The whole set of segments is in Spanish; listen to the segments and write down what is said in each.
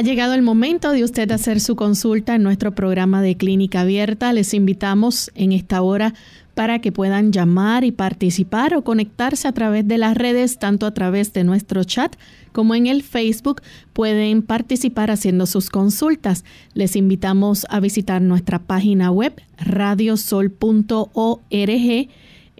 Ha llegado el momento de usted hacer su consulta en nuestro programa de clínica abierta. Les invitamos en esta hora para que puedan llamar y participar o conectarse a través de las redes, tanto a través de nuestro chat como en el Facebook. Pueden participar haciendo sus consultas. Les invitamos a visitar nuestra página web radiosol.org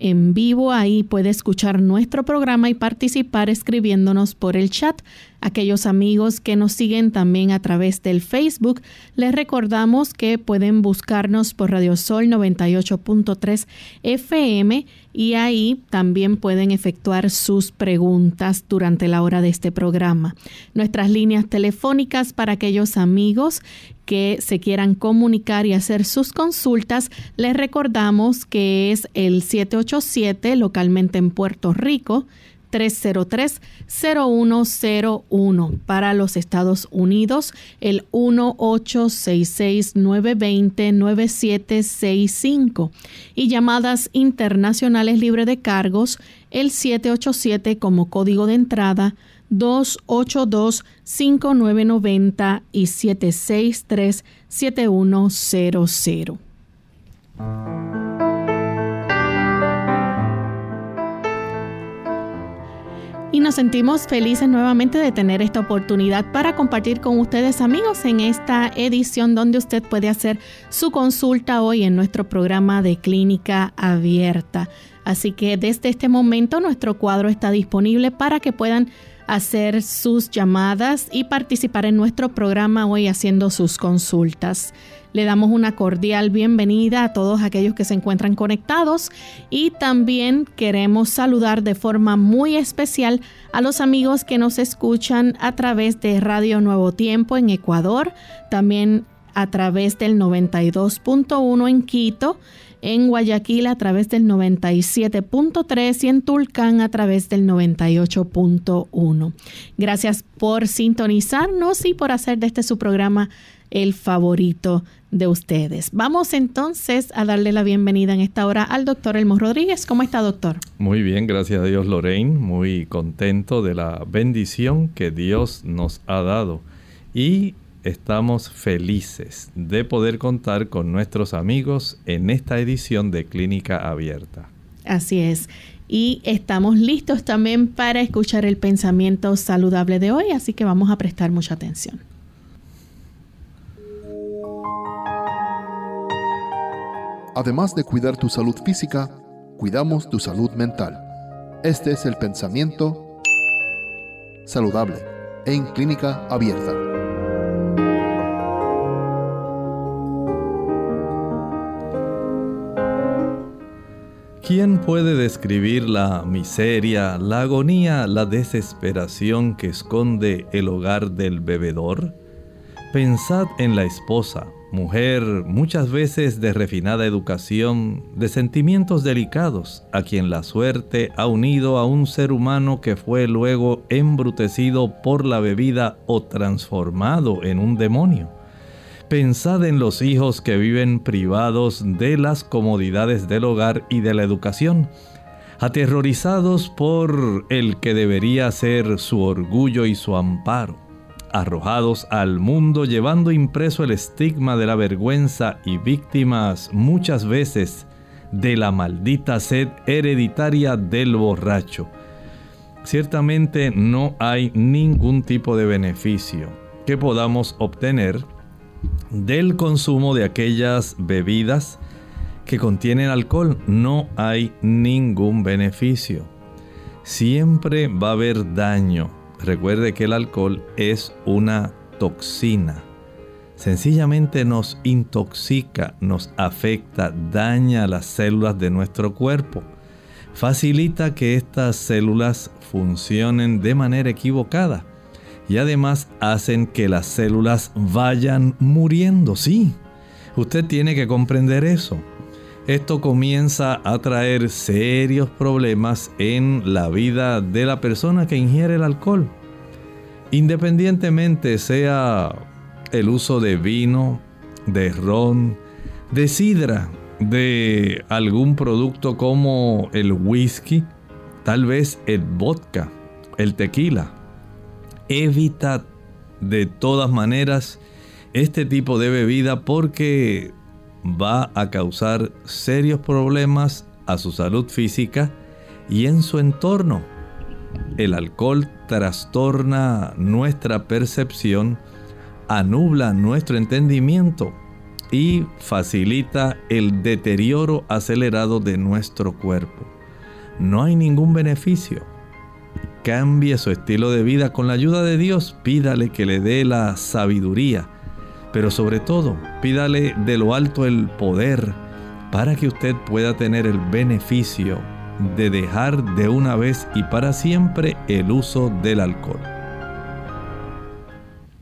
en vivo. Ahí puede escuchar nuestro programa y participar escribiéndonos por el chat. Aquellos amigos que nos siguen también a través del Facebook, les recordamos que pueden buscarnos por Radio Sol 98.3 FM y ahí también pueden efectuar sus preguntas durante la hora de este programa. Nuestras líneas telefónicas para aquellos amigos que se quieran comunicar y hacer sus consultas, les recordamos que es el 787 localmente en Puerto Rico. 303-0101 para los Estados Unidos, el 1866-920-9765 y llamadas internacionales libre de cargos, el 787 como código de entrada 282-5990 y 763-7100. Y nos sentimos felices nuevamente de tener esta oportunidad para compartir con ustedes amigos en esta edición donde usted puede hacer su consulta hoy en nuestro programa de clínica abierta. Así que desde este momento nuestro cuadro está disponible para que puedan hacer sus llamadas y participar en nuestro programa hoy haciendo sus consultas. Le damos una cordial bienvenida a todos aquellos que se encuentran conectados y también queremos saludar de forma muy especial a los amigos que nos escuchan a través de Radio Nuevo Tiempo en Ecuador, también a través del 92.1 en Quito, en Guayaquil a través del 97.3 y en Tulcán a través del 98.1. Gracias por sintonizarnos y por hacer de este su programa el favorito de ustedes. Vamos entonces a darle la bienvenida en esta hora al doctor Elmo Rodríguez. ¿Cómo está, doctor? Muy bien, gracias a Dios, Lorraine. Muy contento de la bendición que Dios nos ha dado. Y estamos felices de poder contar con nuestros amigos en esta edición de Clínica Abierta. Así es. Y estamos listos también para escuchar el pensamiento saludable de hoy, así que vamos a prestar mucha atención. Además de cuidar tu salud física, cuidamos tu salud mental. Este es el pensamiento saludable en clínica abierta. ¿Quién puede describir la miseria, la agonía, la desesperación que esconde el hogar del bebedor? Pensad en la esposa, mujer muchas veces de refinada educación, de sentimientos delicados, a quien la suerte ha unido a un ser humano que fue luego embrutecido por la bebida o transformado en un demonio. Pensad en los hijos que viven privados de las comodidades del hogar y de la educación, aterrorizados por el que debería ser su orgullo y su amparo arrojados al mundo llevando impreso el estigma de la vergüenza y víctimas muchas veces de la maldita sed hereditaria del borracho. Ciertamente no hay ningún tipo de beneficio que podamos obtener del consumo de aquellas bebidas que contienen alcohol. No hay ningún beneficio. Siempre va a haber daño Recuerde que el alcohol es una toxina. Sencillamente nos intoxica, nos afecta, daña las células de nuestro cuerpo. facilita que estas células funcionen de manera equivocada y además hacen que las células vayan muriendo. Sí, usted tiene que comprender eso. Esto comienza a traer serios problemas en la vida de la persona que ingiere el alcohol. Independientemente sea el uso de vino, de ron, de sidra, de algún producto como el whisky, tal vez el vodka, el tequila. Evita de todas maneras este tipo de bebida porque va a causar serios problemas a su salud física y en su entorno. El alcohol trastorna nuestra percepción, anubla nuestro entendimiento y facilita el deterioro acelerado de nuestro cuerpo. No hay ningún beneficio. Cambie su estilo de vida con la ayuda de Dios. Pídale que le dé la sabiduría. Pero sobre todo, pídale de lo alto el poder para que usted pueda tener el beneficio de dejar de una vez y para siempre el uso del alcohol.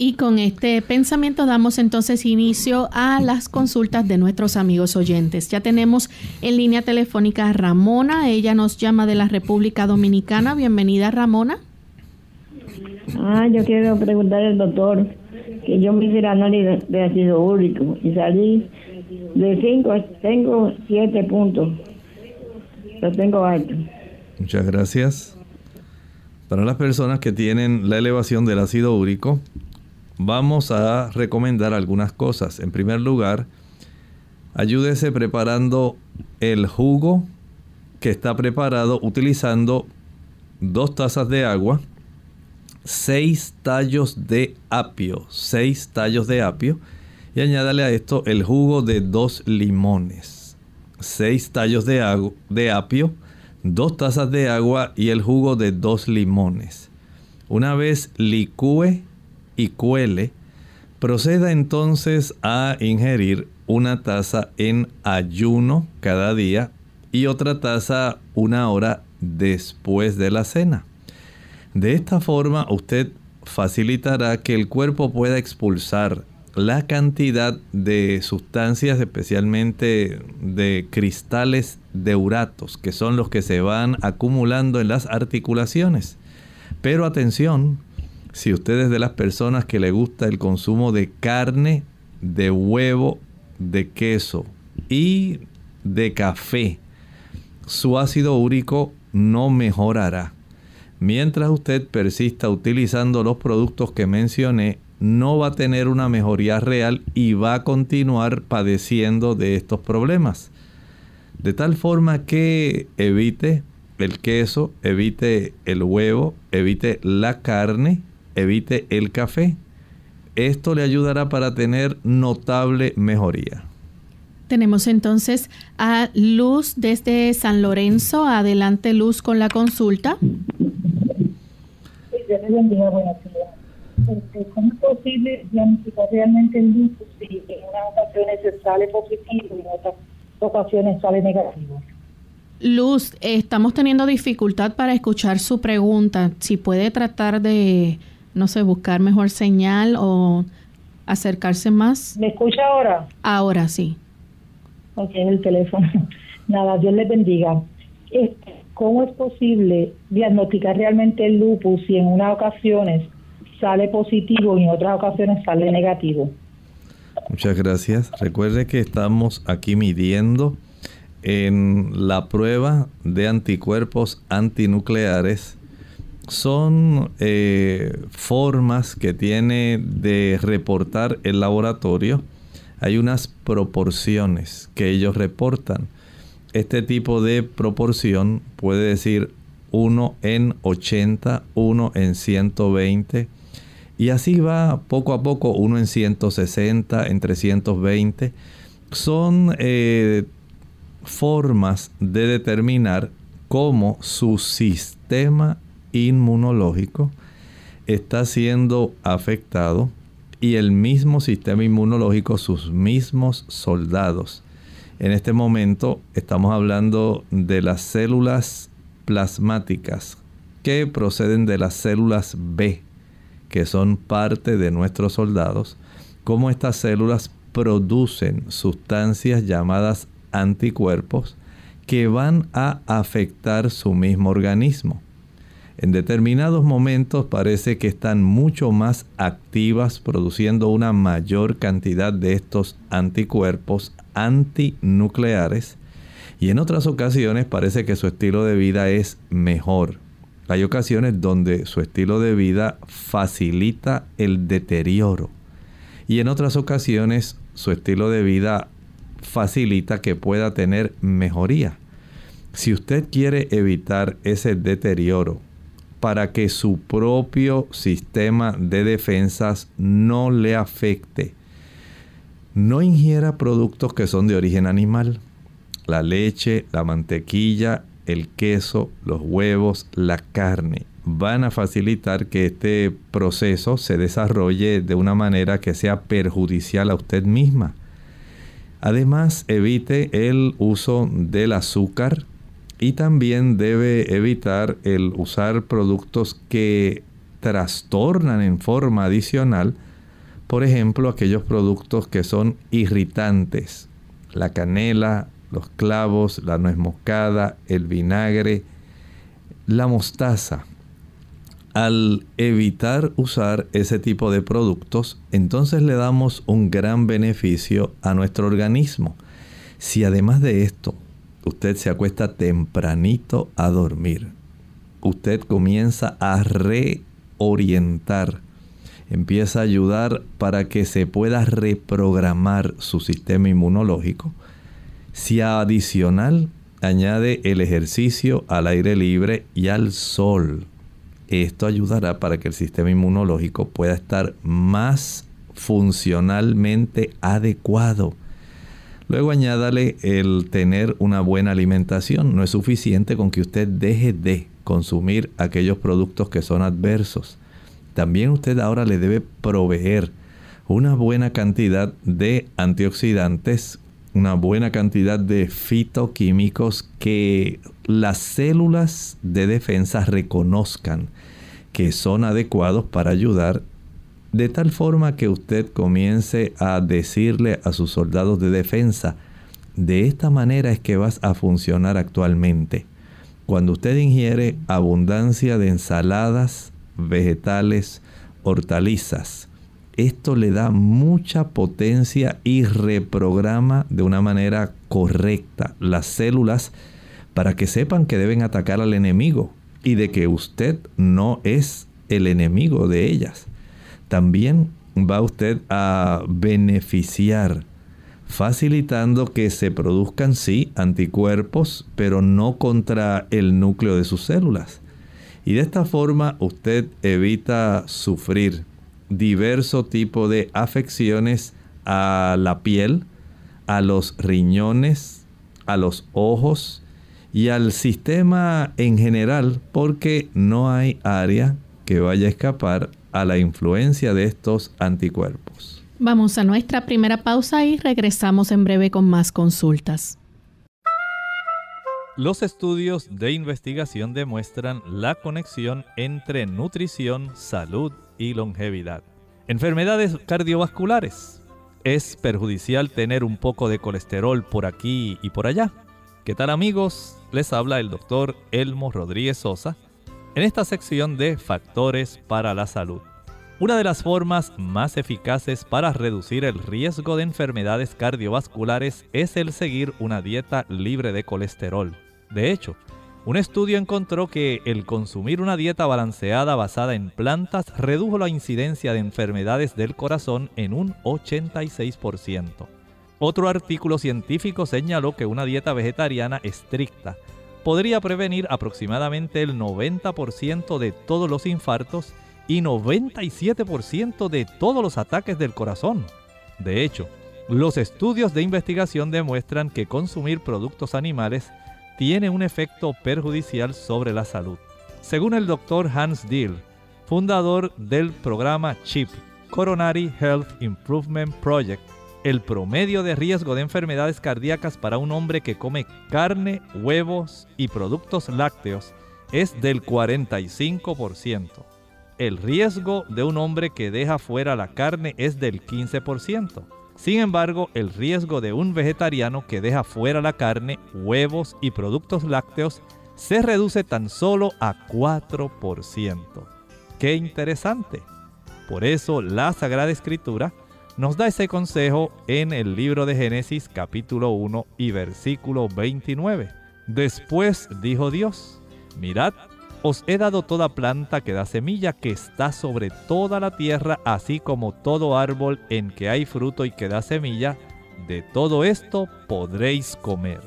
Y con este pensamiento damos entonces inicio a las consultas de nuestros amigos oyentes. Ya tenemos en línea telefónica a Ramona, ella nos llama de la República Dominicana. Bienvenida Ramona. Ah, yo quiero preguntar al doctor que yo me hice el análisis de ácido úrico y salí de 5, tengo 7 puntos. Lo tengo alto. Muchas gracias. Para las personas que tienen la elevación del ácido úrico, vamos a recomendar algunas cosas. En primer lugar, ayúdese preparando el jugo que está preparado utilizando dos tazas de agua, seis tallos de apio, seis tallos de apio y añádale a esto el jugo de dos limones, seis tallos de, de apio, dos tazas de agua y el jugo de dos limones. Una vez licúe y cuele, proceda entonces a ingerir una taza en ayuno cada día y otra taza una hora después de la cena. De esta forma usted facilitará que el cuerpo pueda expulsar la cantidad de sustancias, especialmente de cristales de uratos, que son los que se van acumulando en las articulaciones. Pero atención, si usted es de las personas que le gusta el consumo de carne, de huevo, de queso y de café, su ácido úrico no mejorará. Mientras usted persista utilizando los productos que mencioné, no va a tener una mejoría real y va a continuar padeciendo de estos problemas. De tal forma que evite el queso, evite el huevo, evite la carne evite el café. Esto le ayudará para tener notable mejoría. Tenemos entonces a Luz desde San Lorenzo. Adelante Luz con la consulta. Este, ¿Cómo es posible diagnosticar realmente el lupus si en unas ocasiones se sale positivo y en otras ocasiones sale negativo? Luz, estamos teniendo dificultad para escuchar su pregunta. Si puede tratar de no sé, buscar mejor señal o acercarse más. ¿Me escucha ahora? Ahora sí. Ok, el teléfono. Nada, Dios le bendiga. ¿Cómo es posible diagnosticar realmente el lupus si en unas ocasiones sale positivo y en otras ocasiones sale negativo? Muchas gracias. Recuerde que estamos aquí midiendo en la prueba de anticuerpos antinucleares son eh, formas que tiene de reportar el laboratorio. Hay unas proporciones que ellos reportan. Este tipo de proporción puede decir 1 en 80, 1 en 120. Y así va poco a poco, 1 en 160, en 320. Son eh, formas de determinar cómo su sistema inmunológico está siendo afectado y el mismo sistema inmunológico, sus mismos soldados, En este momento estamos hablando de las células plasmáticas que proceden de las células B, que son parte de nuestros soldados, cómo estas células producen sustancias llamadas anticuerpos que van a afectar su mismo organismo. En determinados momentos parece que están mucho más activas produciendo una mayor cantidad de estos anticuerpos antinucleares y en otras ocasiones parece que su estilo de vida es mejor. Hay ocasiones donde su estilo de vida facilita el deterioro y en otras ocasiones su estilo de vida facilita que pueda tener mejoría. Si usted quiere evitar ese deterioro para que su propio sistema de defensas no le afecte. No ingiera productos que son de origen animal. La leche, la mantequilla, el queso, los huevos, la carne van a facilitar que este proceso se desarrolle de una manera que sea perjudicial a usted misma. Además, evite el uso del azúcar, y también debe evitar el usar productos que trastornan en forma adicional, por ejemplo, aquellos productos que son irritantes, la canela, los clavos, la nuez moscada, el vinagre, la mostaza. Al evitar usar ese tipo de productos, entonces le damos un gran beneficio a nuestro organismo. Si además de esto usted se acuesta tempranito a dormir, usted comienza a reorientar, empieza a ayudar para que se pueda reprogramar su sistema inmunológico. Si adicional añade el ejercicio al aire libre y al sol, esto ayudará para que el sistema inmunológico pueda estar más funcionalmente adecuado Luego añádale el tener una buena alimentación. No es suficiente con que usted deje de consumir aquellos productos que son adversos. También usted ahora le debe proveer una buena cantidad de antioxidantes, una buena cantidad de fitoquímicos que las células de defensa reconozcan que son adecuados para ayudar de tal forma que usted comience a decirle a sus soldados de defensa, de esta manera es que vas a funcionar actualmente. Cuando usted ingiere abundancia de ensaladas, vegetales, hortalizas, esto le da mucha potencia y reprograma de una manera correcta las células para que sepan que deben atacar al enemigo y de que usted no es el enemigo de ellas también va usted a beneficiar facilitando que se produzcan sí anticuerpos, pero no contra el núcleo de sus células. Y de esta forma usted evita sufrir diverso tipo de afecciones a la piel, a los riñones, a los ojos y al sistema en general, porque no hay área que vaya a escapar a la influencia de estos anticuerpos. Vamos a nuestra primera pausa y regresamos en breve con más consultas. Los estudios de investigación demuestran la conexión entre nutrición, salud y longevidad. Enfermedades cardiovasculares. ¿Es perjudicial tener un poco de colesterol por aquí y por allá? ¿Qué tal amigos? Les habla el doctor Elmo Rodríguez Sosa en esta sección de factores para la salud. Una de las formas más eficaces para reducir el riesgo de enfermedades cardiovasculares es el seguir una dieta libre de colesterol. De hecho, un estudio encontró que el consumir una dieta balanceada basada en plantas redujo la incidencia de enfermedades del corazón en un 86%. Otro artículo científico señaló que una dieta vegetariana estricta podría prevenir aproximadamente el 90% de todos los infartos y 97% de todos los ataques del corazón. De hecho, los estudios de investigación demuestran que consumir productos animales tiene un efecto perjudicial sobre la salud. Según el doctor Hans Dill, fundador del programa CHIP, Coronary Health Improvement Project, el promedio de riesgo de enfermedades cardíacas para un hombre que come carne, huevos y productos lácteos es del 45%. El riesgo de un hombre que deja fuera la carne es del 15%. Sin embargo, el riesgo de un vegetariano que deja fuera la carne, huevos y productos lácteos se reduce tan solo a 4%. ¡Qué interesante! Por eso la Sagrada Escritura nos da ese consejo en el libro de Génesis capítulo 1 y versículo 29. Después dijo Dios, mirad, os he dado toda planta que da semilla que está sobre toda la tierra, así como todo árbol en que hay fruto y que da semilla, de todo esto podréis comer.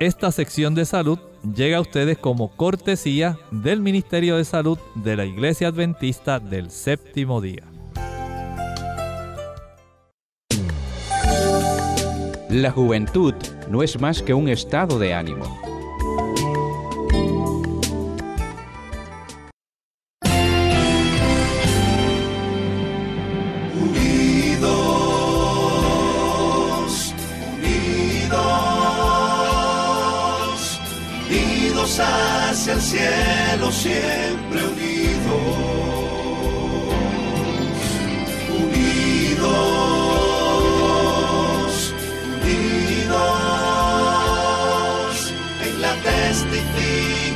Esta sección de salud llega a ustedes como cortesía del Ministerio de Salud de la Iglesia Adventista del Séptimo Día. La juventud no es más que un estado de ánimo. Unidos, unidos, unidos hacia el cielo, siempre unidos.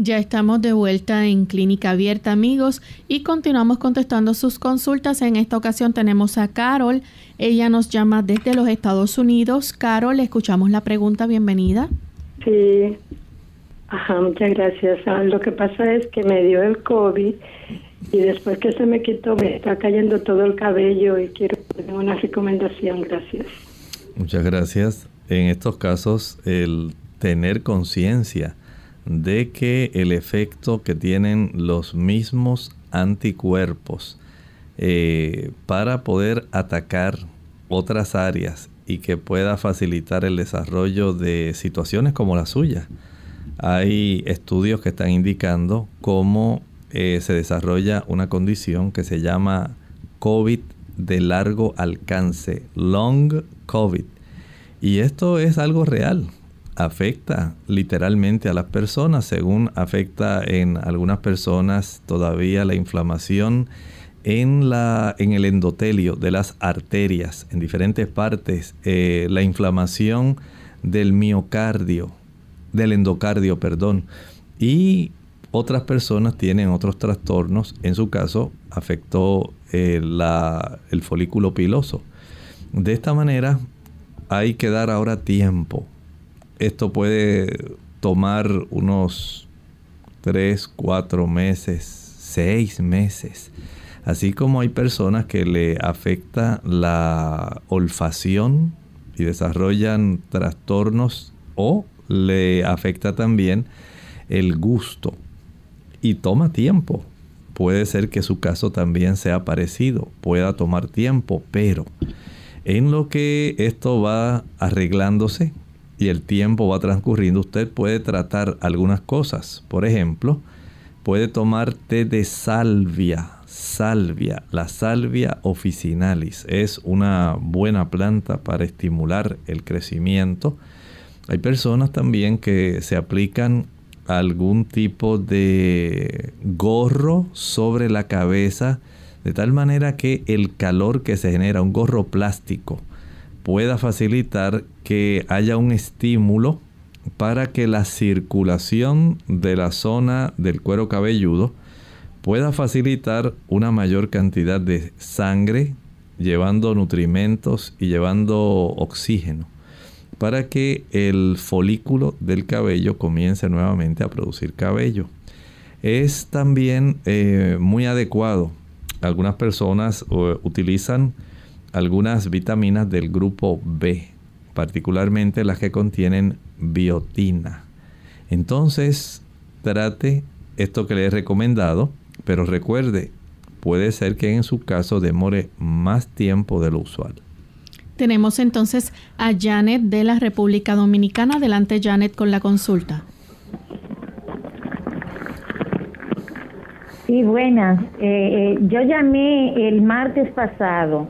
Ya estamos de vuelta en Clínica Abierta, amigos, y continuamos contestando sus consultas. En esta ocasión tenemos a Carol. Ella nos llama desde los Estados Unidos. Carol, escuchamos la pregunta. Bienvenida. Sí, ajá, muchas gracias. Ah, lo que pasa es que me dio el COVID y después que se me quitó me está cayendo todo el cabello y quiero una recomendación. Gracias. Muchas gracias. En estos casos, el tener conciencia de que el efecto que tienen los mismos anticuerpos eh, para poder atacar otras áreas y que pueda facilitar el desarrollo de situaciones como la suya. Hay estudios que están indicando cómo eh, se desarrolla una condición que se llama COVID de largo alcance, long COVID. Y esto es algo real afecta literalmente a las personas, según afecta en algunas personas todavía la inflamación en, la, en el endotelio de las arterias, en diferentes partes, eh, la inflamación del miocardio, del endocardio, perdón, y otras personas tienen otros trastornos, en su caso afectó eh, la, el folículo piloso. De esta manera hay que dar ahora tiempo esto puede tomar unos 3, 4 meses, 6 meses. Así como hay personas que le afecta la olfacción y desarrollan trastornos o le afecta también el gusto y toma tiempo. Puede ser que su caso también sea parecido, pueda tomar tiempo, pero en lo que esto va arreglándose, y el tiempo va transcurriendo, usted puede tratar algunas cosas. Por ejemplo, puede tomar té de salvia. Salvia, la salvia officinalis es una buena planta para estimular el crecimiento. Hay personas también que se aplican algún tipo de gorro sobre la cabeza de tal manera que el calor que se genera, un gorro plástico, pueda facilitar que haya un estímulo para que la circulación de la zona del cuero cabelludo pueda facilitar una mayor cantidad de sangre, llevando nutrimentos y llevando oxígeno, para que el folículo del cabello comience nuevamente a producir cabello. Es también eh, muy adecuado. Algunas personas utilizan algunas vitaminas del grupo B, particularmente las que contienen biotina. Entonces, trate esto que le he recomendado, pero recuerde, puede ser que en su caso demore más tiempo de lo usual. Tenemos entonces a Janet de la República Dominicana. Adelante, Janet, con la consulta. Sí, buenas. Eh, eh, yo llamé el martes pasado,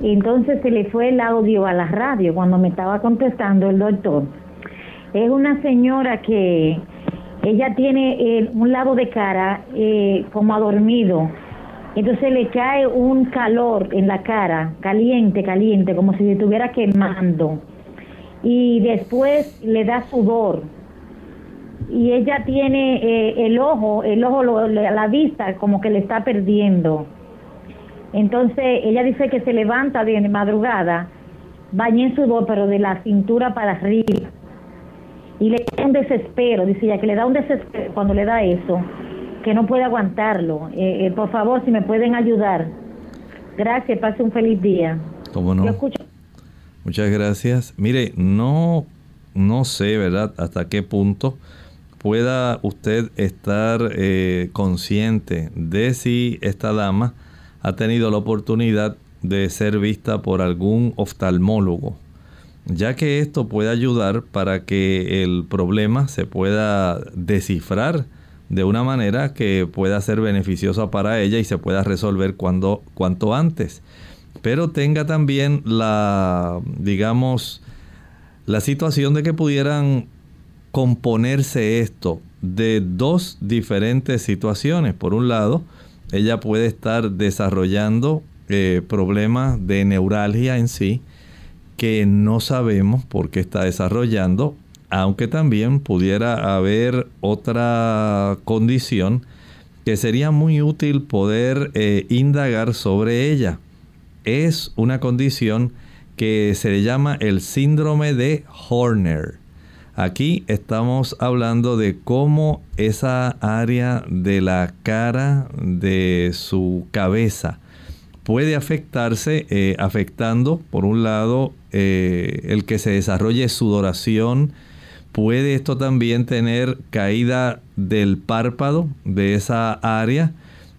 entonces se le fue el audio a la radio cuando me estaba contestando el doctor. Es una señora que ella tiene eh, un lado de cara como adormido, entonces le cae un calor en la cara, caliente, caliente, como si se estuviera quemando. Y después le da sudor y ella tiene eh, el ojo, el ojo, la vista como que le está perdiendo. Entonces ella dice que se levanta de madrugada, baña en sudor, pero de la cintura para arriba. Y le da un desespero, dice ella, que le da un desespero cuando le da eso, que no puede aguantarlo. Eh, eh, por favor, si me pueden ayudar. Gracias, pase un feliz día. ¿Cómo no? Muchas gracias. Mire, no, no sé, ¿verdad?, hasta qué punto pueda usted estar eh, consciente de si esta dama ha tenido la oportunidad de ser vista por algún oftalmólogo, ya que esto puede ayudar para que el problema se pueda descifrar de una manera que pueda ser beneficiosa para ella y se pueda resolver cuando, cuanto antes. Pero tenga también la, digamos, la situación de que pudieran componerse esto de dos diferentes situaciones. Por un lado, ella puede estar desarrollando eh, problemas de neuralgia en sí que no sabemos por qué está desarrollando, aunque también pudiera haber otra condición que sería muy útil poder eh, indagar sobre ella. Es una condición que se le llama el síndrome de Horner. Aquí estamos hablando de cómo esa área de la cara de su cabeza puede afectarse, eh, afectando por un lado eh, el que se desarrolle sudoración, puede esto también tener caída del párpado de esa área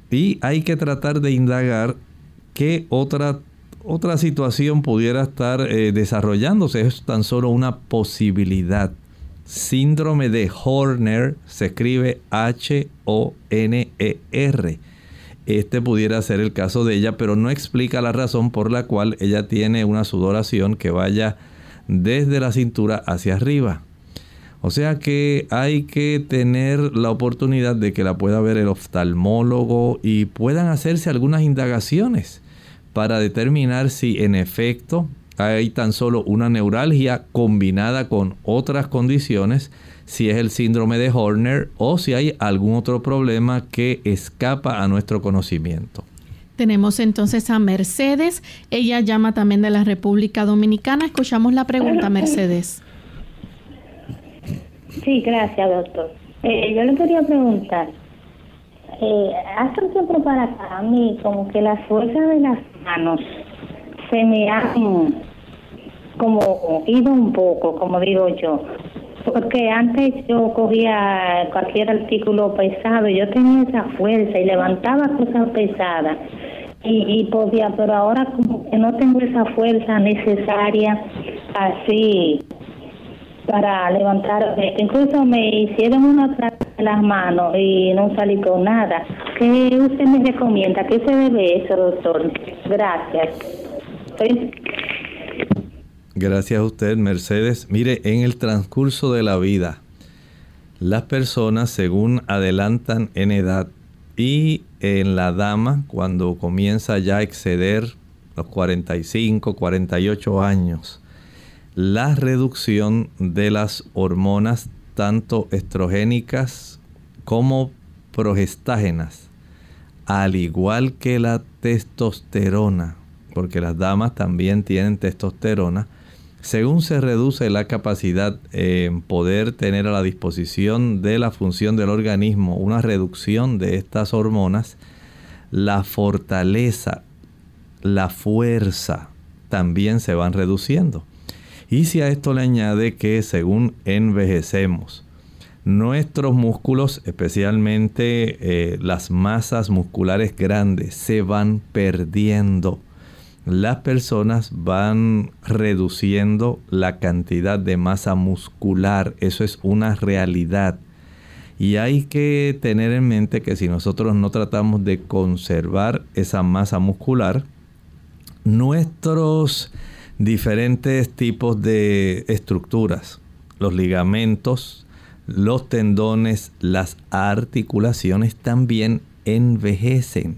y hay que tratar de indagar qué otra otra situación pudiera estar eh, desarrollándose. Es tan solo una posibilidad. Síndrome de Horner se escribe H-O-N-E-R. Este pudiera ser el caso de ella, pero no explica la razón por la cual ella tiene una sudoración que vaya desde la cintura hacia arriba. O sea que hay que tener la oportunidad de que la pueda ver el oftalmólogo y puedan hacerse algunas indagaciones para determinar si en efecto hay tan solo una neuralgia combinada con otras condiciones, si es el síndrome de Horner o si hay algún otro problema que escapa a nuestro conocimiento. Tenemos entonces a Mercedes, ella llama también de la República Dominicana. Escuchamos la pregunta, Mercedes. Sí, gracias, doctor. Eh, yo le quería preguntar, eh, hace un tiempo para acá, a mí como que la fuerza de las manos se me han como ido un poco, como digo yo. Porque antes yo cogía cualquier artículo pesado, yo tenía esa fuerza y levantaba cosas pesadas y, y podía, pero ahora como que no tengo esa fuerza necesaria así para levantar. Incluso me hicieron una de las manos y no salí con nada. ¿Qué usted me recomienda? ¿Qué se debe eso, doctor? Gracias. Gracias a usted, Mercedes. Mire, en el transcurso de la vida, las personas según adelantan en edad y en la dama, cuando comienza ya a exceder los 45, 48 años, la reducción de las hormonas tanto estrogénicas como progestágenas, al igual que la testosterona, porque las damas también tienen testosterona, según se reduce la capacidad en poder tener a la disposición de la función del organismo una reducción de estas hormonas, la fortaleza, la fuerza también se van reduciendo. Y si a esto le añade que según envejecemos, nuestros músculos, especialmente eh, las masas musculares grandes, se van perdiendo. Las personas van reduciendo la cantidad de masa muscular. Eso es una realidad. Y hay que tener en mente que si nosotros no tratamos de conservar esa masa muscular, nuestros diferentes tipos de estructuras, los ligamentos, los tendones, las articulaciones también envejecen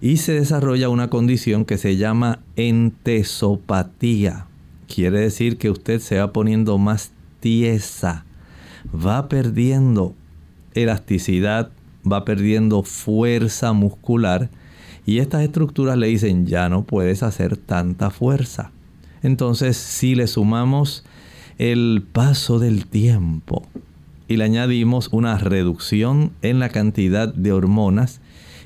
y se desarrolla una condición que se llama entesopatía. Quiere decir que usted se va poniendo más tiesa, va perdiendo elasticidad, va perdiendo fuerza muscular y estas estructuras le dicen ya no puedes hacer tanta fuerza. Entonces si le sumamos el paso del tiempo y le añadimos una reducción en la cantidad de hormonas,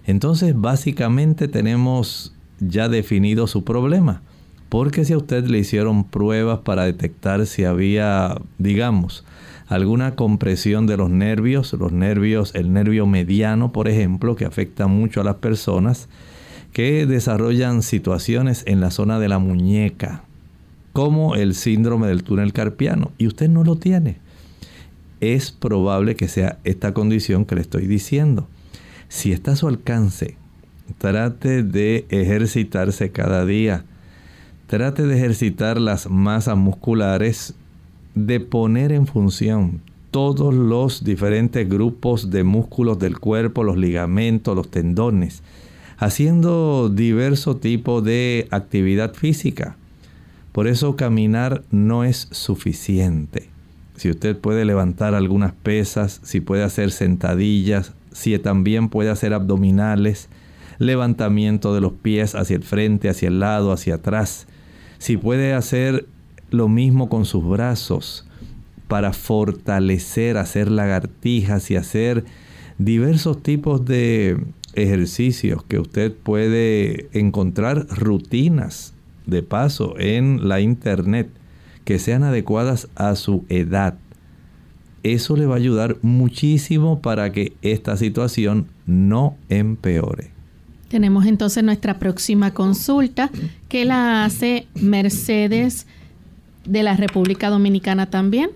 entonces básicamente tenemos ya definido su problema. Porque si a usted le hicieron pruebas para detectar si había, digamos, alguna compresión de los nervios, los nervios, el nervio mediano, por ejemplo, que afecta mucho a las personas que desarrollan situaciones en la zona de la muñeca, como el síndrome del túnel carpiano, y usted no lo tiene. Es probable que sea esta condición que le estoy diciendo. Si está a su alcance, trate de ejercitarse cada día. Trate de ejercitar las masas musculares de poner en función todos los diferentes grupos de músculos del cuerpo, los ligamentos, los tendones, haciendo diverso tipo de actividad física. Por eso caminar no es suficiente. Si usted puede levantar algunas pesas, si puede hacer sentadillas, si también puede hacer abdominales, levantamiento de los pies hacia el frente, hacia el lado, hacia atrás, si puede hacer lo mismo con sus brazos para fortalecer, hacer lagartijas y hacer diversos tipos de ejercicios que usted puede encontrar rutinas de paso en la internet que sean adecuadas a su edad. Eso le va a ayudar muchísimo para que esta situación no empeore. Tenemos entonces nuestra próxima consulta que la hace Mercedes de la República Dominicana también.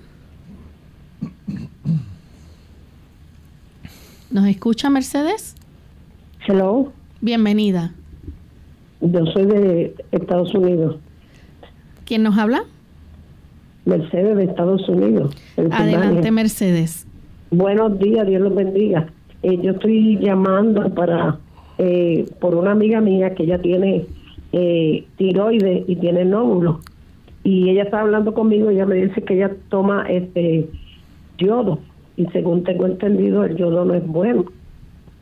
¿Nos escucha Mercedes? Hello. Bienvenida. Yo soy de Estados Unidos. ¿Quién nos habla? Mercedes de Estados Unidos. Adelante, Mercedes. Buenos días, Dios los bendiga. Eh, yo estoy llamando para eh, por una amiga mía que ella tiene eh, tiroides y tiene nódulos y ella está hablando conmigo y ella me dice que ella toma este yodo y según tengo entendido el yodo no es bueno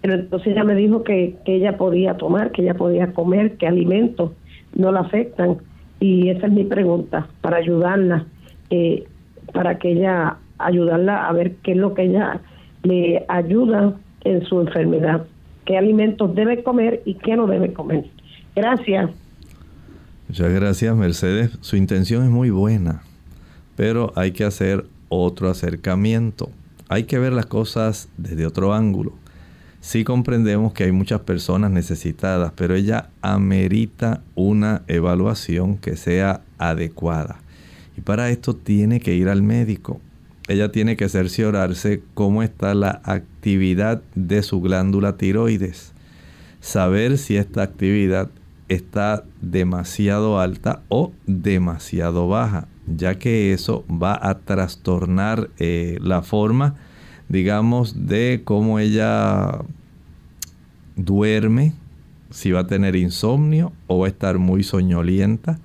pero entonces ella me dijo que, que ella podía tomar que ella podía comer que alimentos no la afectan y esa es mi pregunta para ayudarla eh, para que ella ayudarla a ver qué es lo que ella le ayuda en su enfermedad qué alimentos debe comer y qué no debe comer gracias Muchas gracias, Mercedes. Su intención es muy buena, pero hay que hacer otro acercamiento. Hay que ver las cosas desde otro ángulo. Sí comprendemos que hay muchas personas necesitadas, pero ella amerita una evaluación que sea adecuada. Y para esto tiene que ir al médico. Ella tiene que cerciorarse cómo está la actividad de su glándula tiroides. Saber si esta actividad está demasiado alta o demasiado baja, ya que eso va a trastornar eh, la forma, digamos, de cómo ella duerme, si va a tener insomnio o va a estar muy soñolienta,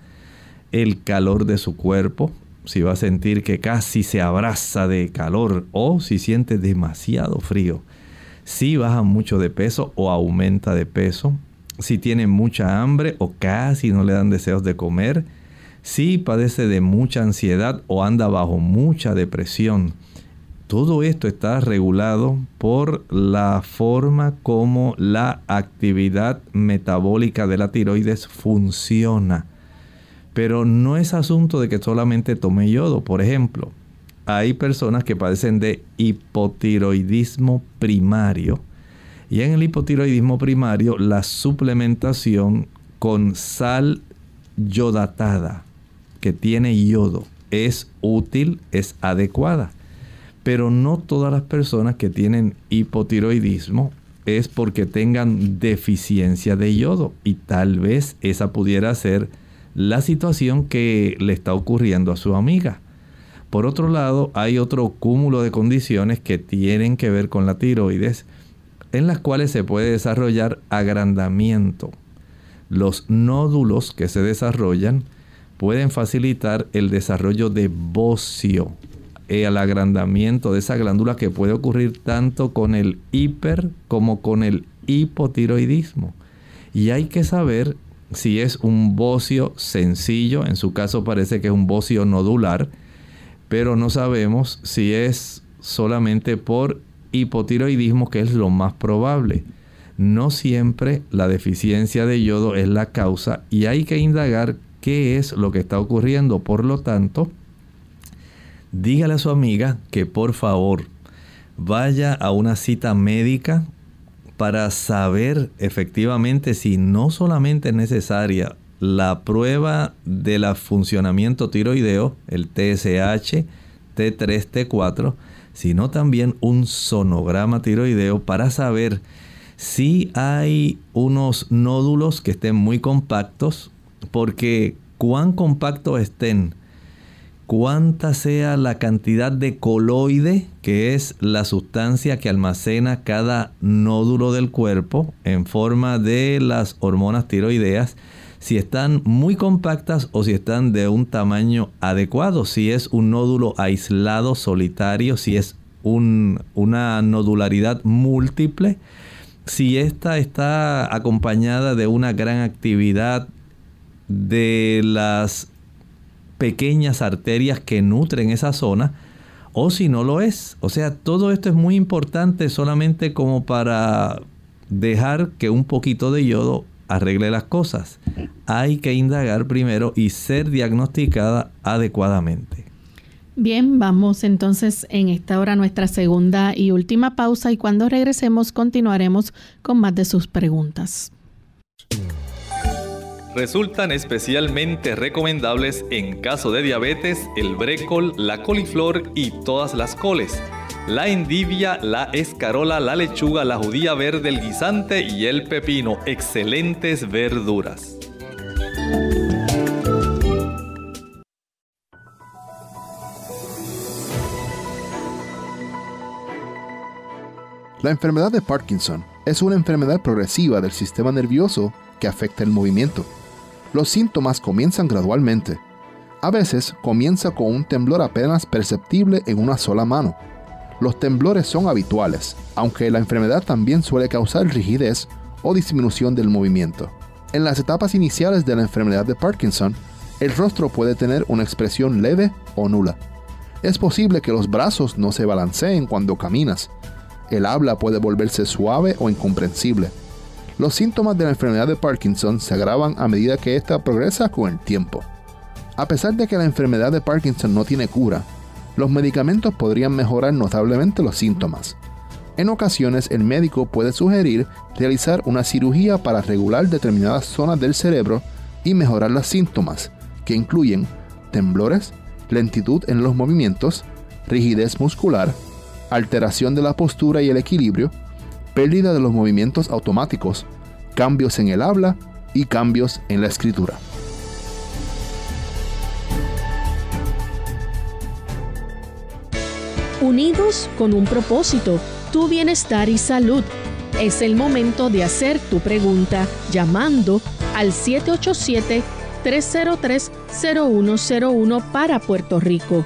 el calor de su cuerpo, si va a sentir que casi se abraza de calor o si siente demasiado frío, si baja mucho de peso o aumenta de peso, si tiene mucha hambre o casi no le dan deseos de comer, si padece de mucha ansiedad o anda bajo mucha depresión. Todo esto está regulado por la forma como la actividad metabólica de la tiroides funciona. Pero no es asunto de que solamente tome yodo. Por ejemplo, hay personas que padecen de hipotiroidismo primario. Y en el hipotiroidismo primario, la suplementación con sal yodatada, que tiene yodo, es útil, es adecuada. Pero no todas las personas que tienen hipotiroidismo es porque tengan deficiencia de yodo. Y tal vez esa pudiera ser la situación que le está ocurriendo a su amiga. Por otro lado, hay otro cúmulo de condiciones que tienen que ver con la tiroides, en las cuales se puede desarrollar agrandamiento. Los nódulos que se desarrollan pueden facilitar el desarrollo de bocio, el agrandamiento de esa glándula que puede ocurrir tanto con el hiper como con el hipotiroidismo. Y hay que saber si es un bocio sencillo, en su caso parece que es un bocio nodular, pero no sabemos si es solamente por hipotiroidismo, que es lo más probable. No siempre la deficiencia de yodo es la causa y hay que indagar qué es lo que está ocurriendo. Por lo tanto, dígale a su amiga que por favor vaya a una cita médica para saber efectivamente si no solamente es necesaria la prueba del funcionamiento tiroideo, el TSH, T3, T4, sino también un sonograma tiroideo para saber si hay unos nódulos que estén muy compactos, porque cuán compactos estén, cuánta sea la cantidad de coloide, que es la sustancia que almacena cada nódulo del cuerpo en forma de las hormonas tiroideas, si están muy compactas o si están de un tamaño adecuado, si es un nódulo aislado, solitario, si es una nodularidad múltiple, si esta está acompañada de una gran actividad de las pequeñas arterias que nutren esa zona o si no lo es. O sea, todo esto es muy importante solamente como para dejar que un poquito de yodo arregle las cosas. Hay que indagar primero y ser diagnosticada adecuadamente. Bien, vamos entonces en esta hora a nuestra segunda y última pausa y cuando regresemos continuaremos con más de sus preguntas. Resultan especialmente recomendables en caso de diabetes el brécol, la coliflor y todas las coles, la endivia, la escarola, la lechuga, la judía verde, el guisante y el pepino, excelentes verduras. La enfermedad de Parkinson es una enfermedad progresiva del sistema nervioso que afecta el movimiento. Los síntomas comienzan gradualmente. A veces comienza con un temblor apenas perceptible en una sola mano. Los temblores son habituales, aunque la enfermedad también suele causar rigidez o disminución del movimiento. En las etapas iniciales de la enfermedad de Parkinson, el rostro puede tener una expresión leve o nula. Es posible que los brazos no se balanceen cuando caminas. El habla puede volverse suave o incomprensible los síntomas de la enfermedad de Parkinson se agravan a medida que ésta progresa con el tiempo. A pesar de que la enfermedad de Parkinson no tiene cura, los medicamentos podrían mejorar notablemente los síntomas. En ocasiones el médico puede sugerir realizar una cirugía para regular determinadas zonas del cerebro y mejorar los síntomas, que incluyen temblores, lentitud en los movimientos, rigidez muscular, alteración de la postura y el equilibrio, pérdida de los movimientos automáticos, cambios en el habla y cambios en la escritura. Unidos con un propósito, tu bienestar y salud. Es el momento de hacer tu pregunta llamando al 787-303-0101 para Puerto Rico,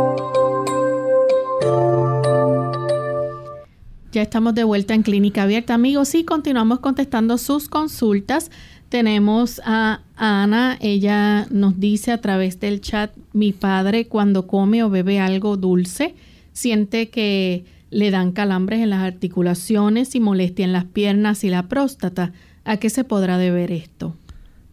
Ya estamos de vuelta en Clínica Abierta, amigos, y continuamos contestando sus consultas. Tenemos a Ana, ella nos dice a través del chat, mi padre cuando come o bebe algo dulce, siente que le dan calambres en las articulaciones y molestia en las piernas y la próstata. ¿A qué se podrá deber esto?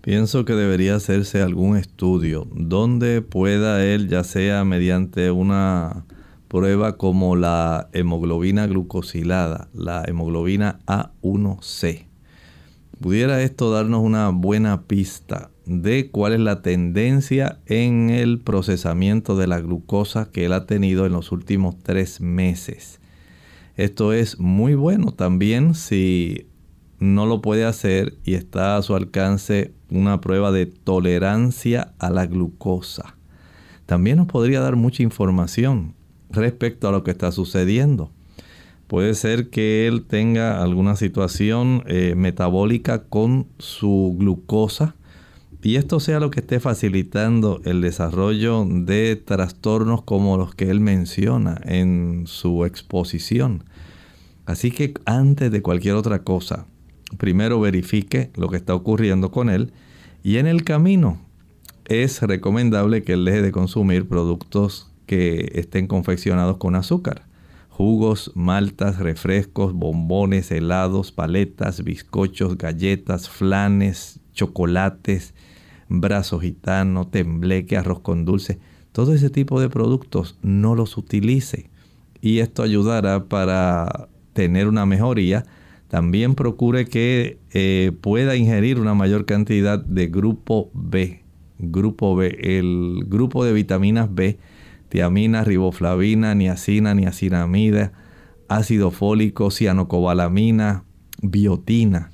Pienso que debería hacerse algún estudio donde pueda él, ya sea mediante una prueba como la hemoglobina glucosilada, la hemoglobina A1C. Pudiera esto darnos una buena pista de cuál es la tendencia en el procesamiento de la glucosa que él ha tenido en los últimos tres meses. Esto es muy bueno también si no lo puede hacer y está a su alcance una prueba de tolerancia a la glucosa. También nos podría dar mucha información respecto a lo que está sucediendo. Puede ser que él tenga alguna situación eh, metabólica con su glucosa y esto sea lo que esté facilitando el desarrollo de trastornos como los que él menciona en su exposición. Así que antes de cualquier otra cosa, primero verifique lo que está ocurriendo con él y en el camino es recomendable que él deje de consumir productos que estén confeccionados con azúcar. Jugos, maltas, refrescos, bombones, helados, paletas, bizcochos, galletas, flanes, chocolates, brazo gitano, tembleque, arroz con dulce. Todo ese tipo de productos no los utilice. Y esto ayudará para tener una mejoría. También procure que eh, pueda ingerir una mayor cantidad de grupo B. Grupo B, el grupo de vitaminas B tiamina, riboflavina, niacina, niacinamida, ácido fólico, cianocobalamina, biotina.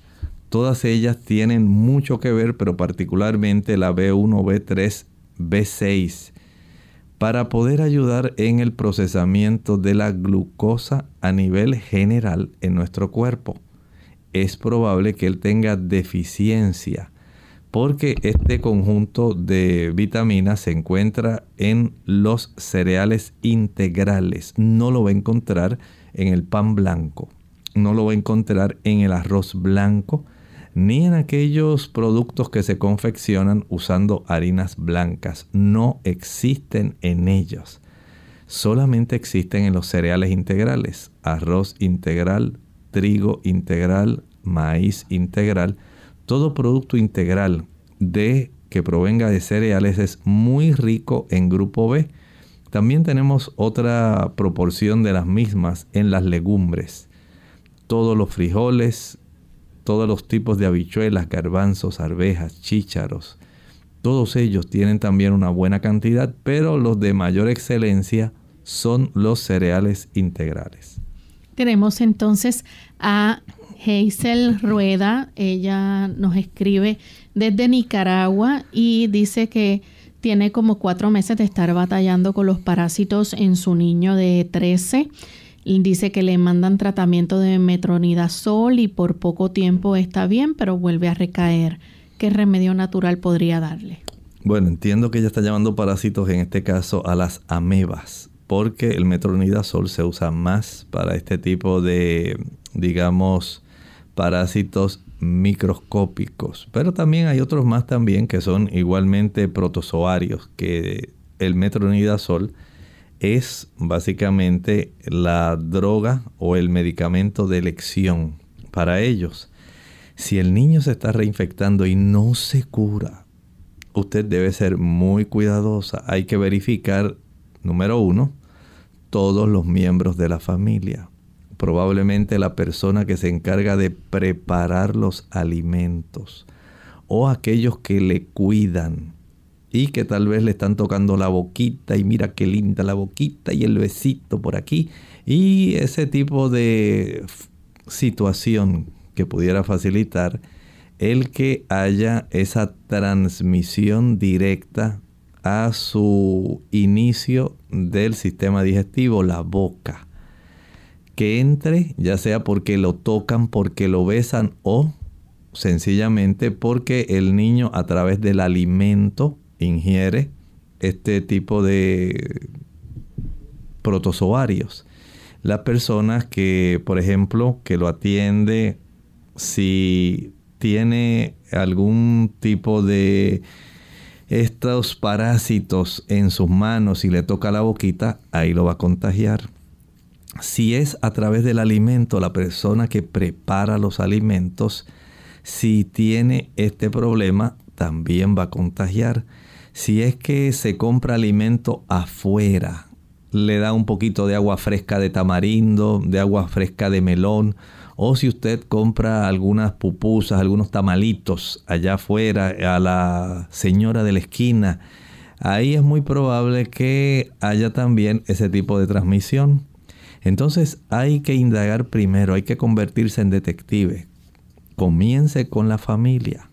Todas ellas tienen mucho que ver, pero particularmente la B1, B3, B6, para poder ayudar en el procesamiento de la glucosa a nivel general en nuestro cuerpo. Es probable que él tenga deficiencia porque este conjunto de vitaminas se encuentra en los cereales integrales. No lo va a encontrar en el pan blanco, no lo va a encontrar en el arroz blanco, ni en aquellos productos que se confeccionan usando harinas blancas. No existen en ellos. Solamente existen en los cereales integrales, arroz integral, trigo integral, maíz integral, todo producto integral de que provenga de cereales es muy rico en grupo B. También tenemos otra proporción de las mismas en las legumbres. Todos los frijoles, todos los tipos de habichuelas, garbanzos, arvejas, chícharos, todos ellos tienen también una buena cantidad, pero los de mayor excelencia son los cereales integrales. Tenemos entonces a Hazel Rueda, ella nos escribe desde Nicaragua y dice que tiene como cuatro meses de estar batallando con los parásitos en su niño de 13. Dice que le mandan tratamiento de metronidazol y por poco tiempo está bien, pero vuelve a recaer. ¿Qué remedio natural podría darle? Bueno, entiendo que ella está llamando parásitos en este caso a las amebas, porque el metronidazol se usa más para este tipo de, digamos, parásitos microscópicos. Pero también hay otros más también que son igualmente protozoarios, que el metronidazol es básicamente la droga o el medicamento de elección para ellos. Si el niño se está reinfectando y no se cura, usted debe ser muy cuidadosa. Hay que verificar, número uno, todos los miembros de la familia probablemente la persona que se encarga de preparar los alimentos o aquellos que le cuidan y que tal vez le están tocando la boquita y mira qué linda la boquita y el besito por aquí y ese tipo de situación que pudiera facilitar el que haya esa transmisión directa a su inicio del sistema digestivo, la boca que entre, ya sea porque lo tocan, porque lo besan o sencillamente porque el niño a través del alimento ingiere este tipo de protozoarios. las personas que, por ejemplo, que lo atiende, si tiene algún tipo de estos parásitos en sus manos y le toca la boquita, ahí lo va a contagiar. Si es a través del alimento, la persona que prepara los alimentos, si tiene este problema, también va a contagiar. Si es que se compra alimento afuera, le da un poquito de agua fresca de tamarindo, de agua fresca de melón, o si usted compra algunas pupusas, algunos tamalitos allá afuera a la señora de la esquina, ahí es muy probable que haya también ese tipo de transmisión. Entonces hay que indagar primero, hay que convertirse en detective. Comience con la familia.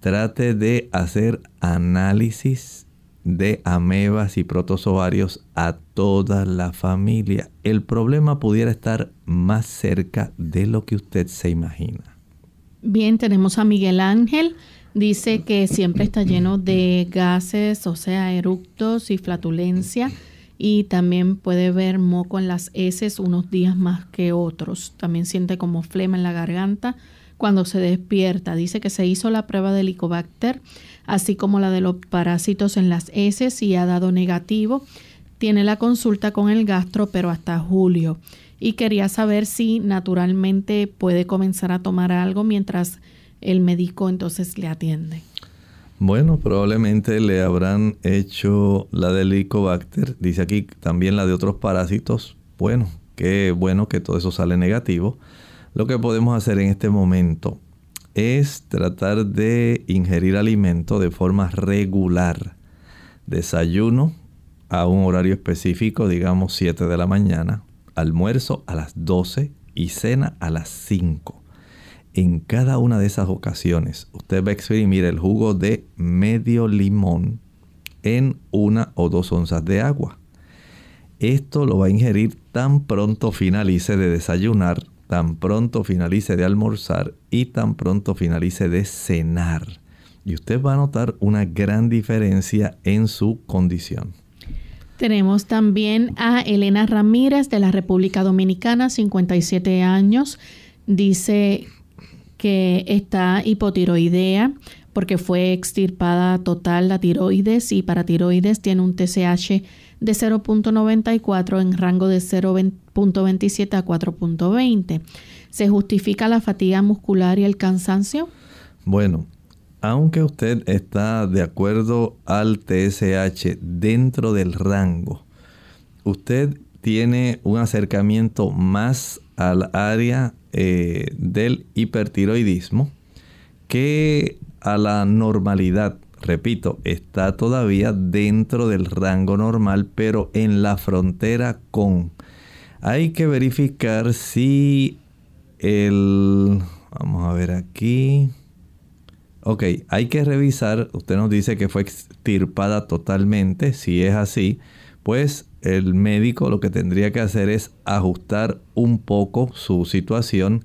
Trate de hacer análisis de amebas y protozoarios a toda la familia. El problema pudiera estar más cerca de lo que usted se imagina. Bien, tenemos a Miguel Ángel. Dice que siempre está lleno de gases, o sea, eructos y flatulencia. Y también puede ver moco en las heces unos días más que otros. También siente como flema en la garganta cuando se despierta. Dice que se hizo la prueba del Helicobacter así como la de los parásitos en las heces y ha dado negativo. Tiene la consulta con el gastro, pero hasta julio. Y quería saber si naturalmente puede comenzar a tomar algo mientras el médico entonces le atiende. Bueno, probablemente le habrán hecho la del Helicobacter. Dice aquí también la de otros parásitos. Bueno, qué bueno que todo eso sale negativo. Lo que podemos hacer en este momento es tratar de ingerir alimento de forma regular. Desayuno a un horario específico, digamos 7 de la mañana, almuerzo a las 12 y cena a las 5. En cada una de esas ocasiones, usted va a exprimir el jugo de medio limón en una o dos onzas de agua. Esto lo va a ingerir tan pronto finalice de desayunar tan pronto finalice de almorzar y tan pronto finalice de cenar. Y usted va a notar una gran diferencia en su condición. Tenemos también a Elena Ramírez de la República Dominicana, 57 años. Dice que está hipotiroidea porque fue extirpada total la tiroides y para tiroides tiene un TSH de 0.94 en rango de 0.27 a 4.20. ¿Se justifica la fatiga muscular y el cansancio? Bueno, aunque usted está de acuerdo al TSH dentro del rango, usted tiene un acercamiento más al área eh, del hipertiroidismo que a la normalidad repito, está todavía dentro del rango normal, pero en la frontera con. Hay que verificar si el... Vamos a ver aquí. Ok, hay que revisar, usted nos dice que fue extirpada totalmente, si es así, pues el médico lo que tendría que hacer es ajustar un poco su situación,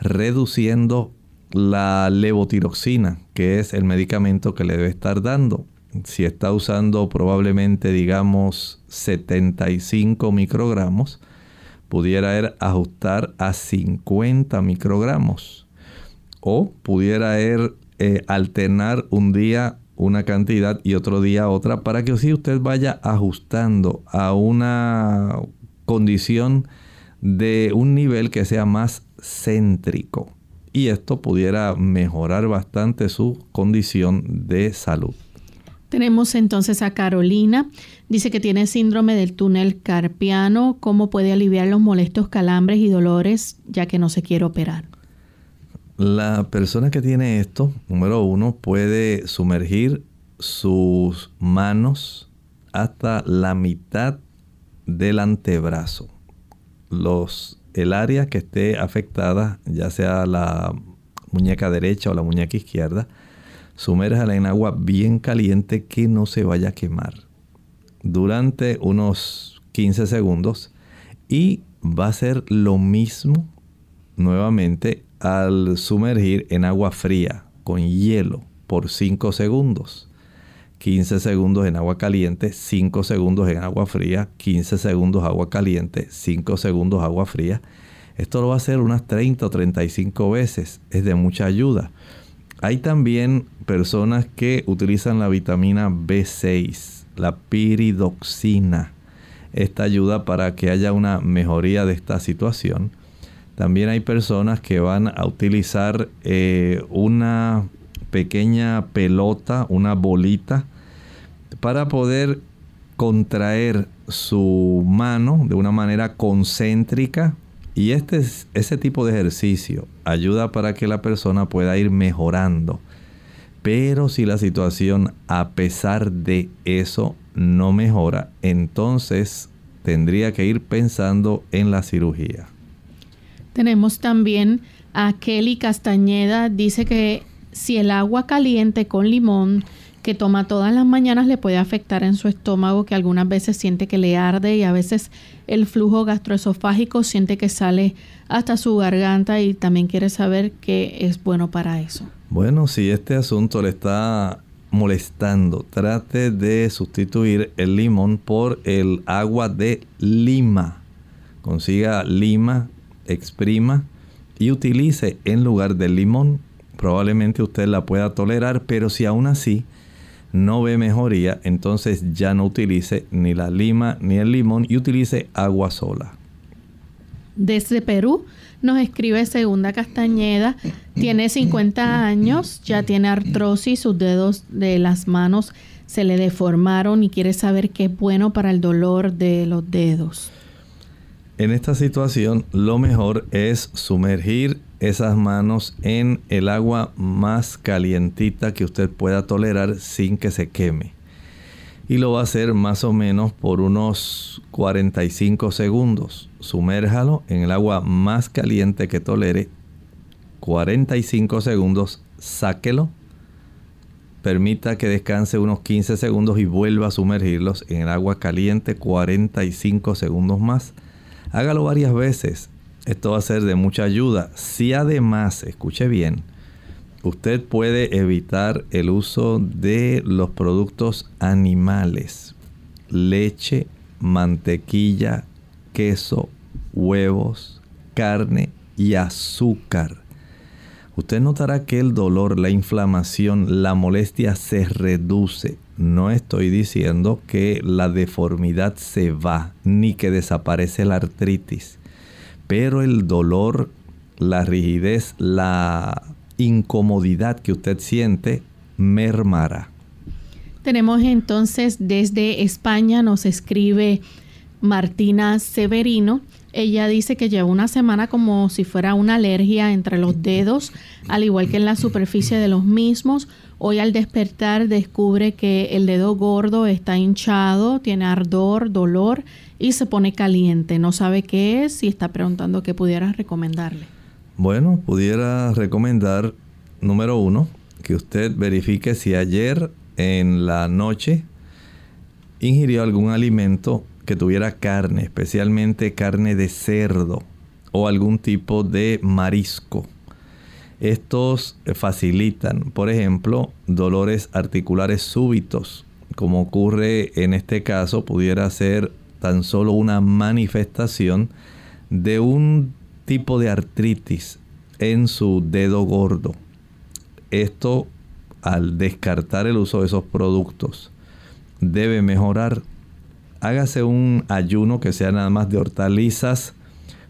reduciendo la levotiroxina, que es el medicamento que le debe estar dando. Si está usando probablemente, digamos, 75 microgramos, pudiera er, ajustar a 50 microgramos. O pudiera er, eh, alternar un día una cantidad y otro día otra para que así usted vaya ajustando a una condición de un nivel que sea más céntrico y esto pudiera mejorar bastante su condición de salud. Tenemos entonces a Carolina. Dice que tiene síndrome del túnel carpiano. ¿Cómo puede aliviar los molestos calambres y dolores ya que no se quiere operar? La persona que tiene esto, número uno, puede sumergir sus manos hasta la mitad del antebrazo. Los el área que esté afectada, ya sea la muñeca derecha o la muñeca izquierda, sumérjala en agua bien caliente que no se vaya a quemar durante unos 15 segundos y va a ser lo mismo nuevamente al sumergir en agua fría con hielo por 5 segundos. 15 segundos en agua caliente, 5 segundos en agua fría, 15 segundos agua caliente, 5 segundos agua fría. Esto lo va a hacer unas 30 o 35 veces. Es de mucha ayuda. Hay también personas que utilizan la vitamina B6, la piridoxina. Esta ayuda para que haya una mejoría de esta situación. También hay personas que van a utilizar eh, una pequeña pelota, una bolita, para poder contraer su mano de una manera concéntrica. Y este, ese tipo de ejercicio ayuda para que la persona pueda ir mejorando. Pero si la situación a pesar de eso no mejora, entonces tendría que ir pensando en la cirugía. Tenemos también a Kelly Castañeda, dice que si el agua caliente con limón que toma todas las mañanas le puede afectar en su estómago, que algunas veces siente que le arde y a veces el flujo gastroesofágico siente que sale hasta su garganta y también quiere saber qué es bueno para eso. Bueno, si este asunto le está molestando, trate de sustituir el limón por el agua de lima. Consiga lima, exprima y utilice en lugar del limón. Probablemente usted la pueda tolerar, pero si aún así no ve mejoría, entonces ya no utilice ni la lima ni el limón y utilice agua sola. Desde Perú nos escribe Segunda Castañeda, tiene 50 años, ya tiene artrosis, sus dedos de las manos se le deformaron y quiere saber qué es bueno para el dolor de los dedos. En esta situación lo mejor es sumergir esas manos en el agua más calientita que usted pueda tolerar sin que se queme. Y lo va a hacer más o menos por unos 45 segundos. Sumérjalo en el agua más caliente que tolere. 45 segundos, sáquelo. Permita que descanse unos 15 segundos y vuelva a sumergirlos en el agua caliente 45 segundos más Hágalo varias veces. Esto va a ser de mucha ayuda. Si además, escuche bien, usted puede evitar el uso de los productos animales, leche, mantequilla, queso, huevos, carne y azúcar. Usted notará que el dolor, la inflamación, la molestia se reduce no estoy diciendo que la deformidad se va ni que desaparece la artritis, pero el dolor, la rigidez, la incomodidad que usted siente mermará. Tenemos entonces desde España, nos escribe Martina Severino. Ella dice que lleva una semana como si fuera una alergia entre los dedos, al igual que en la superficie de los mismos. Hoy al despertar descubre que el dedo gordo está hinchado, tiene ardor, dolor y se pone caliente. No sabe qué es y está preguntando qué pudiera recomendarle. Bueno, pudiera recomendar, número uno, que usted verifique si ayer en la noche ingirió algún alimento que tuviera carne, especialmente carne de cerdo o algún tipo de marisco. Estos facilitan, por ejemplo, dolores articulares súbitos, como ocurre en este caso, pudiera ser tan solo una manifestación de un tipo de artritis en su dedo gordo. Esto, al descartar el uso de esos productos, debe mejorar. Hágase un ayuno que sea nada más de hortalizas,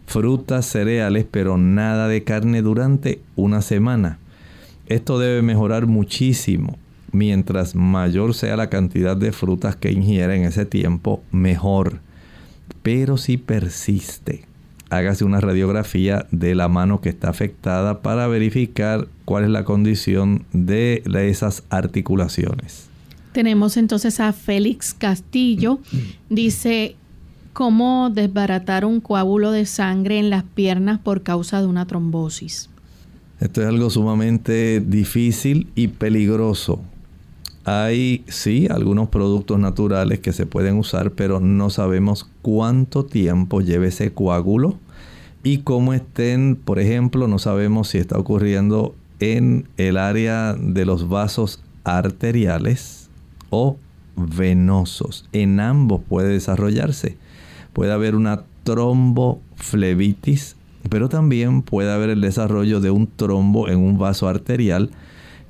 frutas, cereales, pero nada de carne durante una semana. Esto debe mejorar muchísimo. Mientras mayor sea la cantidad de frutas que ingiere en ese tiempo, mejor. Pero si persiste, hágase una radiografía de la mano que está afectada para verificar cuál es la condición de esas articulaciones. Tenemos entonces a Félix Castillo. Dice, cómo desbaratar un coágulo de sangre en las piernas por causa de una trombosis. Esto es algo sumamente difícil y peligroso. Hay, sí, algunos productos naturales que se pueden usar, pero no sabemos cuánto tiempo lleve ese coágulo y cómo estén, por ejemplo, no sabemos si está ocurriendo en el área de los vasos arteriales o venosos. En ambos puede desarrollarse. Puede haber una tromboflebitis, pero también puede haber el desarrollo de un trombo en un vaso arterial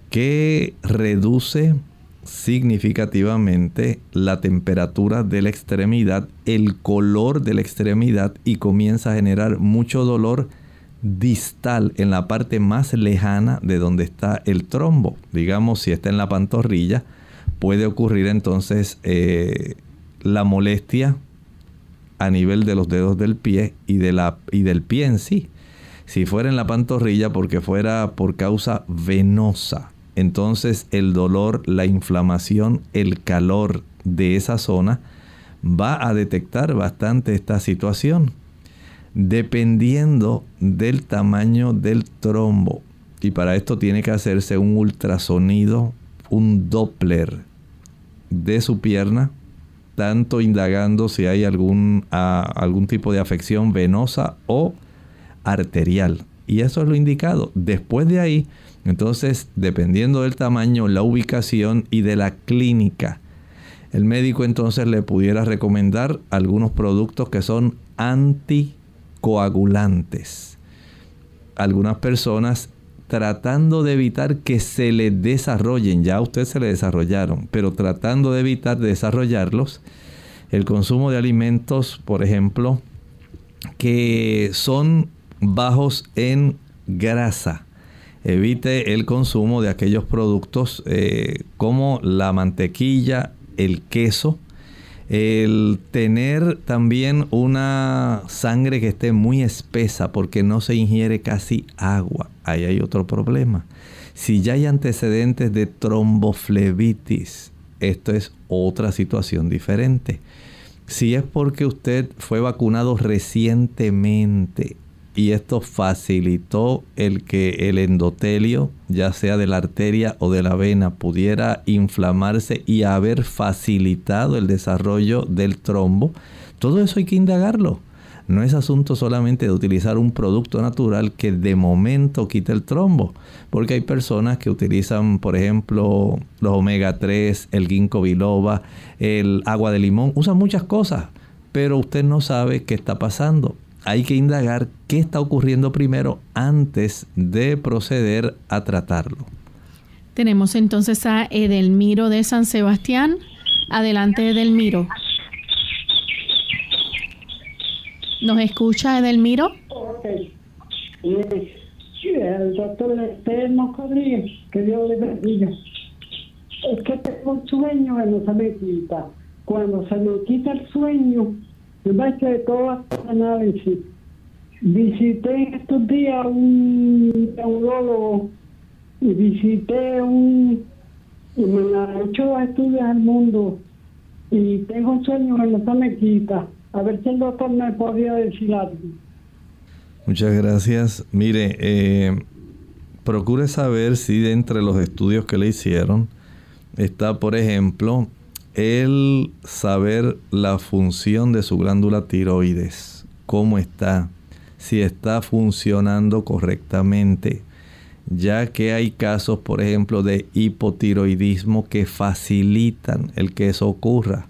que reduce significativamente la temperatura de la extremidad, el color de la extremidad y comienza a generar mucho dolor distal en la parte más lejana de donde está el trombo. Digamos, si está en la pantorrilla, puede ocurrir entonces eh, la molestia a nivel de los dedos del pie y, de la, y del pie en sí. Si fuera en la pantorrilla porque fuera por causa venosa, entonces el dolor, la inflamación, el calor de esa zona va a detectar bastante esta situación. Dependiendo del tamaño del trombo. Y para esto tiene que hacerse un ultrasonido, un Doppler de su pierna, tanto indagando si hay algún, algún tipo de afección venosa o arterial. Y eso es lo indicado. Después de ahí, entonces, dependiendo del tamaño, la ubicación y de la clínica, el médico entonces le pudiera recomendar algunos productos que son anticoagulantes. Algunas personas tratando de evitar que se le desarrollen, ya a usted se le desarrollaron, pero tratando de evitar desarrollarlos, el consumo de alimentos, por ejemplo, que son bajos en grasa. Evite el consumo de aquellos productos eh, como la mantequilla, el queso, el tener también una sangre que esté muy espesa porque no se ingiere casi agua. Ahí hay otro problema. Si ya hay antecedentes de tromboflebitis, esto es otra situación diferente. Si es porque usted fue vacunado recientemente y esto facilitó el que el endotelio, ya sea de la arteria o de la vena, pudiera inflamarse y haber facilitado el desarrollo del trombo. Todo eso hay que indagarlo. No es asunto solamente de utilizar un producto natural que de momento quite el trombo, porque hay personas que utilizan, por ejemplo, los omega 3, el ginkgo biloba, el agua de limón, usan muchas cosas, pero usted no sabe qué está pasando hay que indagar qué está ocurriendo primero antes de proceder a tratarlo. Tenemos entonces a Edelmiro de San Sebastián. Adelante, Edelmiro. ¿Nos escucha Edelmiro? Ok. Sí, el doctor Eterno Rodríguez, que Dios le bendiga. Es que tengo un sueño que no se me quita. Cuando se me quita el sueño, me de las análisis. Visité estos días un neurólogo y visité un. y me ha hecho estudios al mundo. Y tengo un sueño que no se me quita. A ver si el doctor me podría decir algo. Muchas gracias. Mire, eh, procure saber si de entre los estudios que le hicieron está, por ejemplo, el saber la función de su glándula tiroides, cómo está, si está funcionando correctamente, ya que hay casos, por ejemplo, de hipotiroidismo que facilitan el que eso ocurra.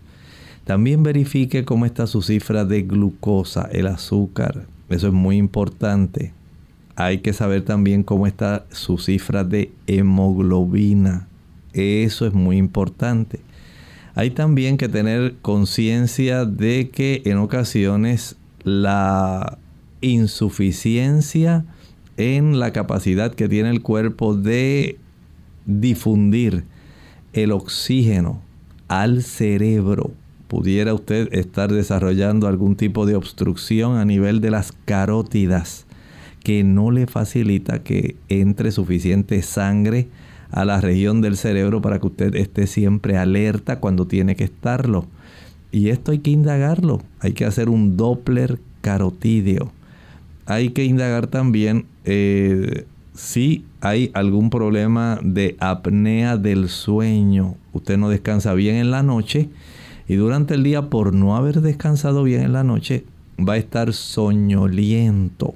También verifique cómo está su cifra de glucosa, el azúcar. Eso es muy importante. Hay que saber también cómo está su cifra de hemoglobina. Eso es muy importante. Hay también que tener conciencia de que en ocasiones la insuficiencia en la capacidad que tiene el cuerpo de difundir el oxígeno al cerebro. Pudiera usted estar desarrollando algún tipo de obstrucción a nivel de las carótidas que no le facilita que entre suficiente sangre a la región del cerebro para que usted esté siempre alerta cuando tiene que estarlo. Y esto hay que indagarlo. Hay que hacer un Doppler carotídeo. Hay que indagar también eh, si hay algún problema de apnea del sueño. Usted no descansa bien en la noche y durante el día por no haber descansado bien en la noche va a estar soñoliento.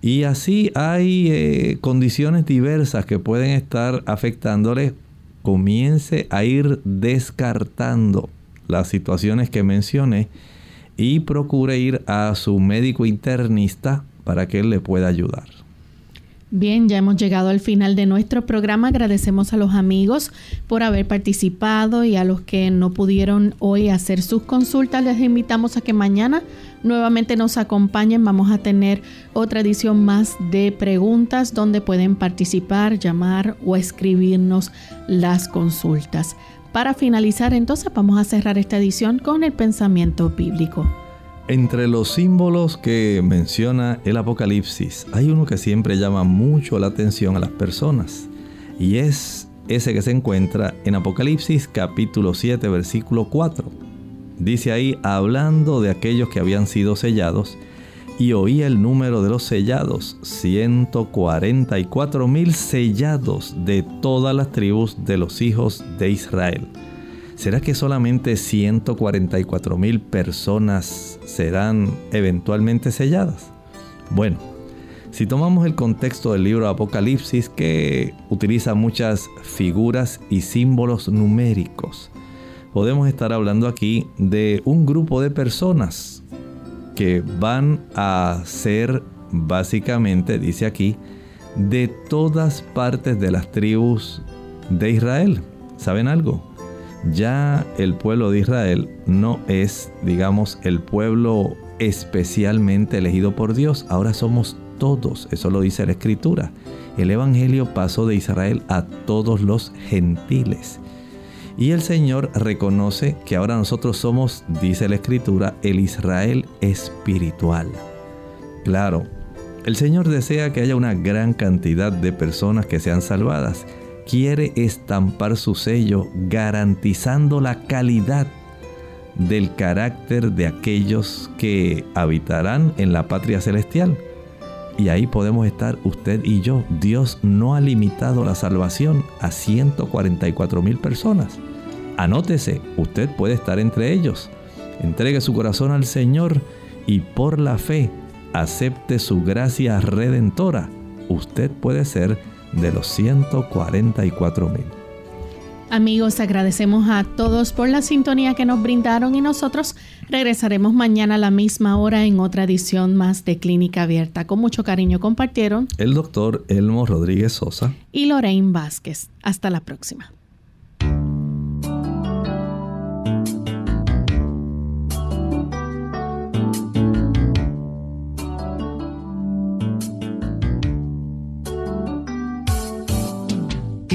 Y así hay eh, condiciones diversas que pueden estar afectándole comience a ir descartando las situaciones que mencioné y procure ir a su médico internista para que él le pueda ayudar. Bien, ya hemos llegado al final de nuestro programa. Agradecemos a los amigos por haber participado y a los que no pudieron hoy hacer sus consultas. Les invitamos a que mañana nuevamente nos acompañen. Vamos a tener otra edición más de preguntas donde pueden participar, llamar o escribirnos las consultas. Para finalizar, entonces vamos a cerrar esta edición con el pensamiento bíblico. Entre los símbolos que menciona el Apocalipsis, hay uno que siempre llama mucho la atención a las personas, y es ese que se encuentra en Apocalipsis capítulo 7, versículo 4. Dice ahí, hablando de aquellos que habían sido sellados, y oí el número de los sellados, 144 mil sellados de todas las tribus de los hijos de Israel. ¿Será que solamente 144 mil personas serán eventualmente selladas? Bueno, si tomamos el contexto del libro Apocalipsis que utiliza muchas figuras y símbolos numéricos, podemos estar hablando aquí de un grupo de personas que van a ser básicamente, dice aquí, de todas partes de las tribus de Israel. ¿Saben algo? Ya el pueblo de Israel no es, digamos, el pueblo especialmente elegido por Dios. Ahora somos todos, eso lo dice la Escritura. El Evangelio pasó de Israel a todos los gentiles. Y el Señor reconoce que ahora nosotros somos, dice la Escritura, el Israel espiritual. Claro, el Señor desea que haya una gran cantidad de personas que sean salvadas quiere estampar su sello garantizando la calidad del carácter de aquellos que habitarán en la patria celestial. Y ahí podemos estar usted y yo. Dios no ha limitado la salvación a 144 mil personas. Anótese, usted puede estar entre ellos. Entregue su corazón al Señor y por la fe acepte su gracia redentora. Usted puede ser de los 144 mil. Amigos, agradecemos a todos por la sintonía que nos brindaron y nosotros regresaremos mañana a la misma hora en otra edición más de Clínica Abierta. Con mucho cariño compartieron el doctor Elmo Rodríguez Sosa y Lorraine Vázquez. Hasta la próxima.